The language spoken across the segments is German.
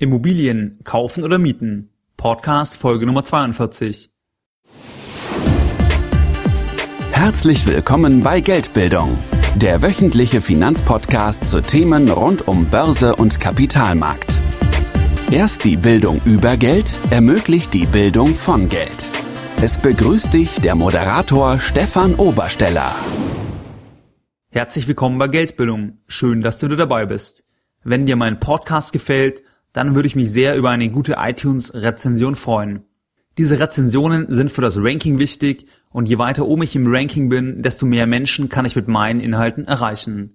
Immobilien kaufen oder mieten? Podcast Folge Nummer 42. Herzlich willkommen bei Geldbildung, der wöchentliche Finanzpodcast zu Themen rund um Börse und Kapitalmarkt. Erst die Bildung über Geld ermöglicht die Bildung von Geld. Es begrüßt dich der Moderator Stefan Obersteller. Herzlich willkommen bei Geldbildung. Schön, dass du dabei bist. Wenn dir mein Podcast gefällt, dann würde ich mich sehr über eine gute iTunes-Rezension freuen. Diese Rezensionen sind für das Ranking wichtig und je weiter oben ich im Ranking bin, desto mehr Menschen kann ich mit meinen Inhalten erreichen.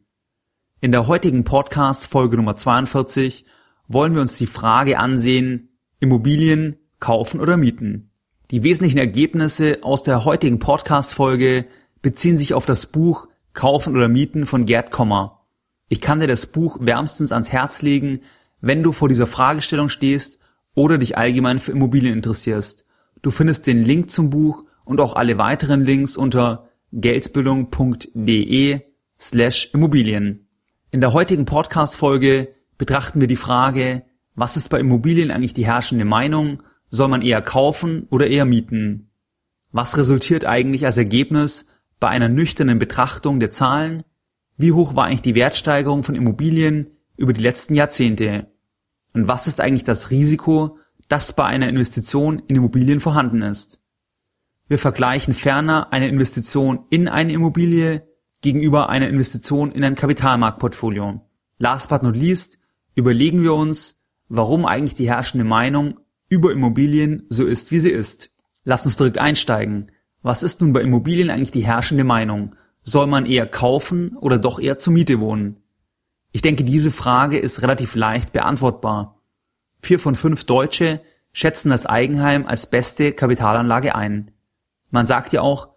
In der heutigen Podcast Folge Nummer 42 wollen wir uns die Frage ansehen, Immobilien kaufen oder mieten. Die wesentlichen Ergebnisse aus der heutigen Podcast Folge beziehen sich auf das Buch Kaufen oder Mieten von Gerd Kommer. Ich kann dir das Buch wärmstens ans Herz legen, wenn du vor dieser Fragestellung stehst oder dich allgemein für Immobilien interessierst. Du findest den Link zum Buch und auch alle weiteren Links unter geldbildung.de slash Immobilien. In der heutigen Podcast-Folge betrachten wir die Frage, was ist bei Immobilien eigentlich die herrschende Meinung? Soll man eher kaufen oder eher mieten? Was resultiert eigentlich als Ergebnis bei einer nüchternen Betrachtung der Zahlen? Wie hoch war eigentlich die Wertsteigerung von Immobilien über die letzten Jahrzehnte? Und was ist eigentlich das Risiko, das bei einer Investition in Immobilien vorhanden ist? Wir vergleichen ferner eine Investition in eine Immobilie gegenüber einer Investition in ein Kapitalmarktportfolio. Last but not least überlegen wir uns, warum eigentlich die herrschende Meinung über Immobilien so ist, wie sie ist. Lass uns direkt einsteigen. Was ist nun bei Immobilien eigentlich die herrschende Meinung? Soll man eher kaufen oder doch eher zur Miete wohnen? Ich denke, diese Frage ist relativ leicht beantwortbar. Vier von fünf Deutsche schätzen das Eigenheim als beste Kapitalanlage ein. Man sagt ja auch,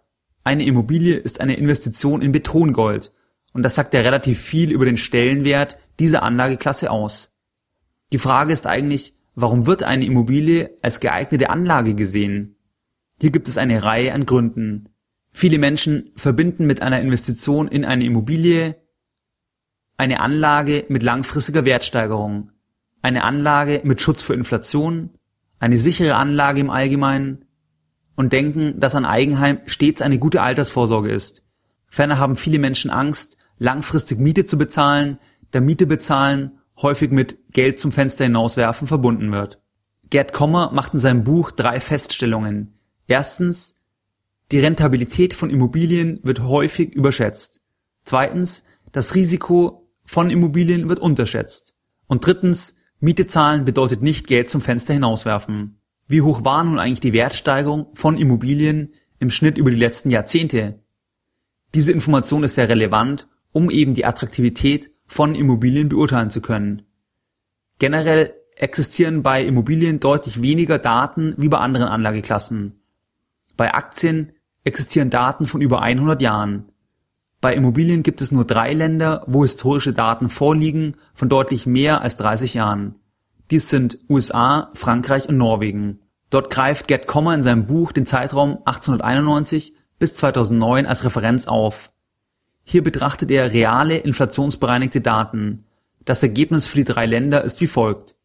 eine Immobilie ist eine Investition in Betongold und das sagt ja relativ viel über den Stellenwert dieser Anlageklasse aus. Die Frage ist eigentlich, warum wird eine Immobilie als geeignete Anlage gesehen? Hier gibt es eine Reihe an Gründen. Viele Menschen verbinden mit einer Investition in eine Immobilie eine Anlage mit langfristiger Wertsteigerung, eine Anlage mit Schutz für Inflation, eine sichere Anlage im Allgemeinen und denken, dass ein Eigenheim stets eine gute Altersvorsorge ist. Ferner haben viele Menschen Angst, langfristig Miete zu bezahlen, da Miete bezahlen häufig mit Geld zum Fenster hinauswerfen verbunden wird. Gerd Kommer macht in seinem Buch drei Feststellungen. Erstens, die Rentabilität von Immobilien wird häufig überschätzt. Zweitens, das Risiko von Immobilien wird unterschätzt. Und drittens, Miete zahlen bedeutet nicht Geld zum Fenster hinauswerfen. Wie hoch war nun eigentlich die Wertsteigerung von Immobilien im Schnitt über die letzten Jahrzehnte? Diese Information ist sehr relevant, um eben die Attraktivität von Immobilien beurteilen zu können. Generell existieren bei Immobilien deutlich weniger Daten wie bei anderen Anlageklassen. Bei Aktien existieren Daten von über 100 Jahren. Bei Immobilien gibt es nur drei Länder, wo historische Daten vorliegen von deutlich mehr als 30 Jahren. Dies sind USA, Frankreich und Norwegen. Dort greift Gerd Kommer in seinem Buch den Zeitraum 1891 bis 2009 als Referenz auf. Hier betrachtet er reale inflationsbereinigte Daten. Das Ergebnis für die drei Länder ist wie folgt.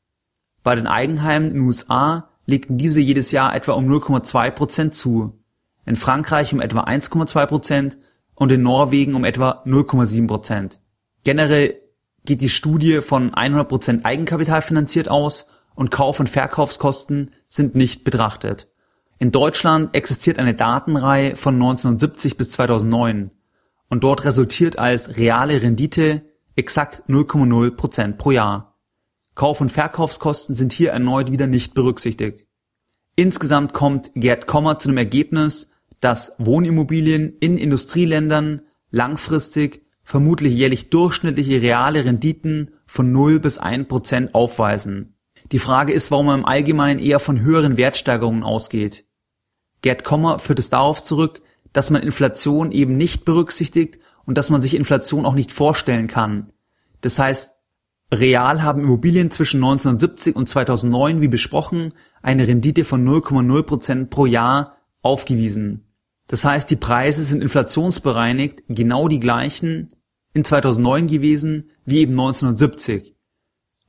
Bei den Eigenheimen in den USA legten diese jedes Jahr etwa um 0,2 Prozent zu, in Frankreich um etwa 1,2 Prozent und in Norwegen um etwa 0,7 Prozent. Generell geht die Studie von 100 Prozent Eigenkapital finanziert aus und Kauf- und Verkaufskosten sind nicht betrachtet. In Deutschland existiert eine Datenreihe von 1970 bis 2009 und dort resultiert als reale Rendite exakt 0,0 Prozent pro Jahr. Kauf- und Verkaufskosten sind hier erneut wieder nicht berücksichtigt. Insgesamt kommt Gerd Kommer zu dem Ergebnis, dass Wohnimmobilien in Industrieländern langfristig vermutlich jährlich durchschnittliche reale Renditen von 0 bis 1 Prozent aufweisen. Die Frage ist, warum man im Allgemeinen eher von höheren Wertsteigerungen ausgeht. Gerd Kommer führt es darauf zurück, dass man Inflation eben nicht berücksichtigt und dass man sich Inflation auch nicht vorstellen kann. Das heißt, real haben Immobilien zwischen 1970 und 2009, wie besprochen, eine Rendite von 0,0 Prozent pro Jahr aufgewiesen. Das heißt, die Preise sind inflationsbereinigt genau die gleichen in 2009 gewesen wie eben 1970.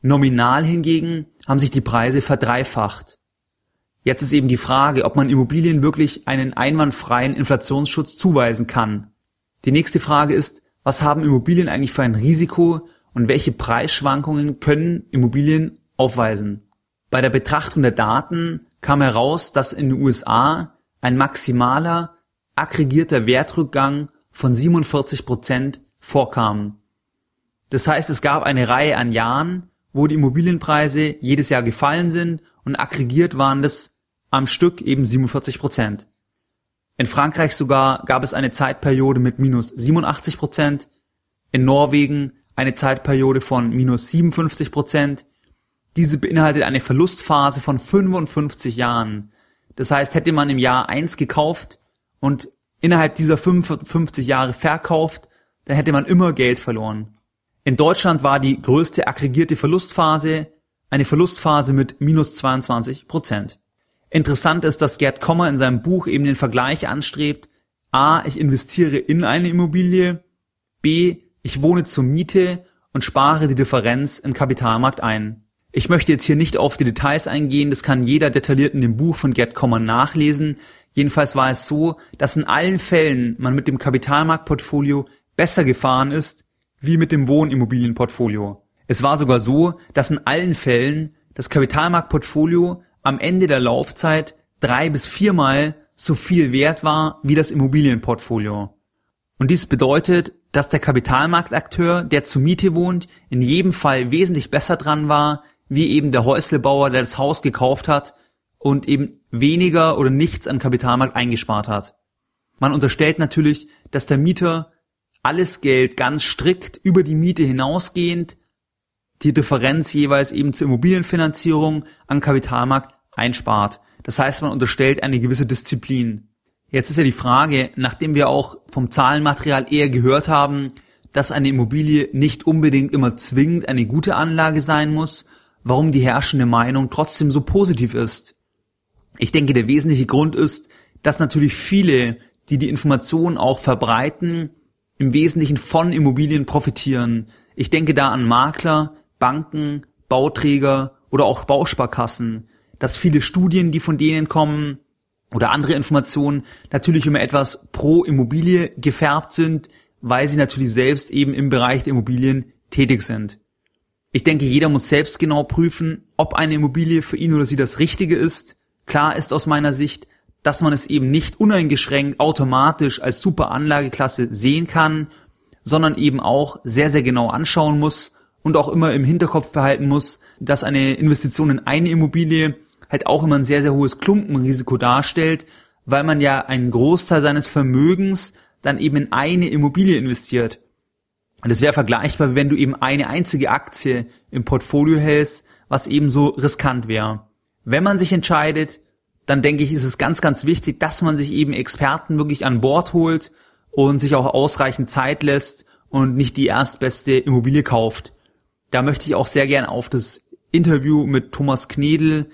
Nominal hingegen haben sich die Preise verdreifacht. Jetzt ist eben die Frage, ob man Immobilien wirklich einen einwandfreien Inflationsschutz zuweisen kann. Die nächste Frage ist, was haben Immobilien eigentlich für ein Risiko und welche Preisschwankungen können Immobilien aufweisen? Bei der Betrachtung der Daten kam heraus, dass in den USA ein maximaler aggregierter Wertrückgang von 47 Prozent vorkam. Das heißt, es gab eine Reihe an Jahren, wo die Immobilienpreise jedes Jahr gefallen sind und aggregiert waren das am Stück eben 47 Prozent. In Frankreich sogar gab es eine Zeitperiode mit minus 87 Prozent, in Norwegen eine Zeitperiode von minus 57 Prozent. Diese beinhaltet eine Verlustphase von 55 Jahren. Das heißt, hätte man im Jahr 1 gekauft und innerhalb dieser 55 Jahre verkauft, dann hätte man immer Geld verloren. In Deutschland war die größte aggregierte Verlustphase eine Verlustphase mit minus 22 Prozent. Interessant ist, dass Gerd Kommer in seinem Buch eben den Vergleich anstrebt, a, ich investiere in eine Immobilie, b, ich wohne zur Miete und spare die Differenz im Kapitalmarkt ein. Ich möchte jetzt hier nicht auf die Details eingehen, das kann jeder detailliert in dem Buch von Gerd Kommer nachlesen. Jedenfalls war es so, dass in allen Fällen man mit dem Kapitalmarktportfolio besser gefahren ist, wie mit dem Wohnimmobilienportfolio. Es war sogar so, dass in allen Fällen das Kapitalmarktportfolio am Ende der Laufzeit drei bis viermal so viel wert war wie das Immobilienportfolio. Und dies bedeutet, dass der Kapitalmarktakteur, der zur Miete wohnt, in jedem Fall wesentlich besser dran war, wie eben der Häuslebauer, der das Haus gekauft hat und eben weniger oder nichts an Kapitalmarkt eingespart hat. Man unterstellt natürlich, dass der Mieter alles Geld ganz strikt über die Miete hinausgehend die Differenz jeweils eben zur Immobilienfinanzierung an Kapitalmarkt einspart. Das heißt, man unterstellt eine gewisse Disziplin. Jetzt ist ja die Frage, nachdem wir auch vom Zahlenmaterial eher gehört haben, dass eine Immobilie nicht unbedingt immer zwingend eine gute Anlage sein muss, warum die herrschende Meinung trotzdem so positiv ist. Ich denke, der wesentliche Grund ist, dass natürlich viele, die die Informationen auch verbreiten, im Wesentlichen von Immobilien profitieren. Ich denke da an Makler, Banken, Bauträger oder auch Bausparkassen, dass viele Studien, die von denen kommen oder andere Informationen natürlich immer etwas pro Immobilie gefärbt sind, weil sie natürlich selbst eben im Bereich der Immobilien tätig sind. Ich denke, jeder muss selbst genau prüfen, ob eine Immobilie für ihn oder sie das Richtige ist. Klar ist aus meiner Sicht, dass man es eben nicht uneingeschränkt automatisch als super Anlageklasse sehen kann, sondern eben auch sehr, sehr genau anschauen muss und auch immer im Hinterkopf behalten muss, dass eine Investition in eine Immobilie halt auch immer ein sehr, sehr hohes Klumpenrisiko darstellt, weil man ja einen Großteil seines Vermögens dann eben in eine Immobilie investiert. Und das wäre vergleichbar, wenn du eben eine einzige Aktie im Portfolio hältst, was eben so riskant wäre. Wenn man sich entscheidet, dann denke ich, ist es ganz, ganz wichtig, dass man sich eben Experten wirklich an Bord holt und sich auch ausreichend Zeit lässt und nicht die erstbeste Immobilie kauft. Da möchte ich auch sehr gern auf das Interview mit Thomas Knedel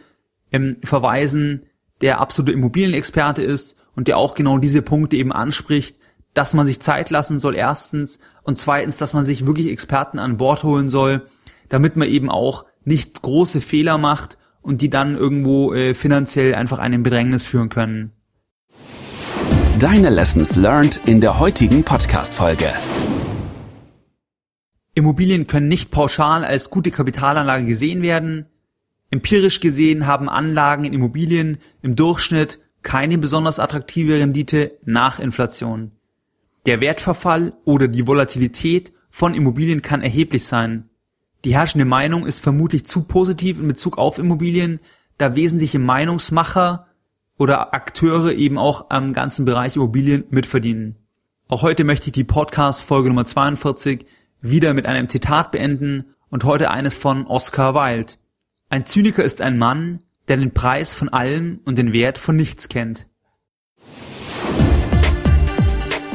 ähm, verweisen, der absolute Immobilienexperte ist und der auch genau diese Punkte eben anspricht, dass man sich Zeit lassen soll erstens und zweitens, dass man sich wirklich Experten an Bord holen soll, damit man eben auch nicht große Fehler macht und die dann irgendwo äh, finanziell einfach einen Bedrängnis führen können. Deine Lessons learned in der heutigen Podcast-Folge. Immobilien können nicht pauschal als gute Kapitalanlage gesehen werden. Empirisch gesehen haben Anlagen in Immobilien im Durchschnitt keine besonders attraktive Rendite nach Inflation. Der Wertverfall oder die Volatilität von Immobilien kann erheblich sein. Die herrschende Meinung ist vermutlich zu positiv in Bezug auf Immobilien, da wesentliche Meinungsmacher oder Akteure eben auch am ganzen Bereich Immobilien mitverdienen. Auch heute möchte ich die Podcast Folge Nummer 42 wieder mit einem Zitat beenden und heute eines von Oscar Wilde. Ein Zyniker ist ein Mann, der den Preis von allem und den Wert von nichts kennt.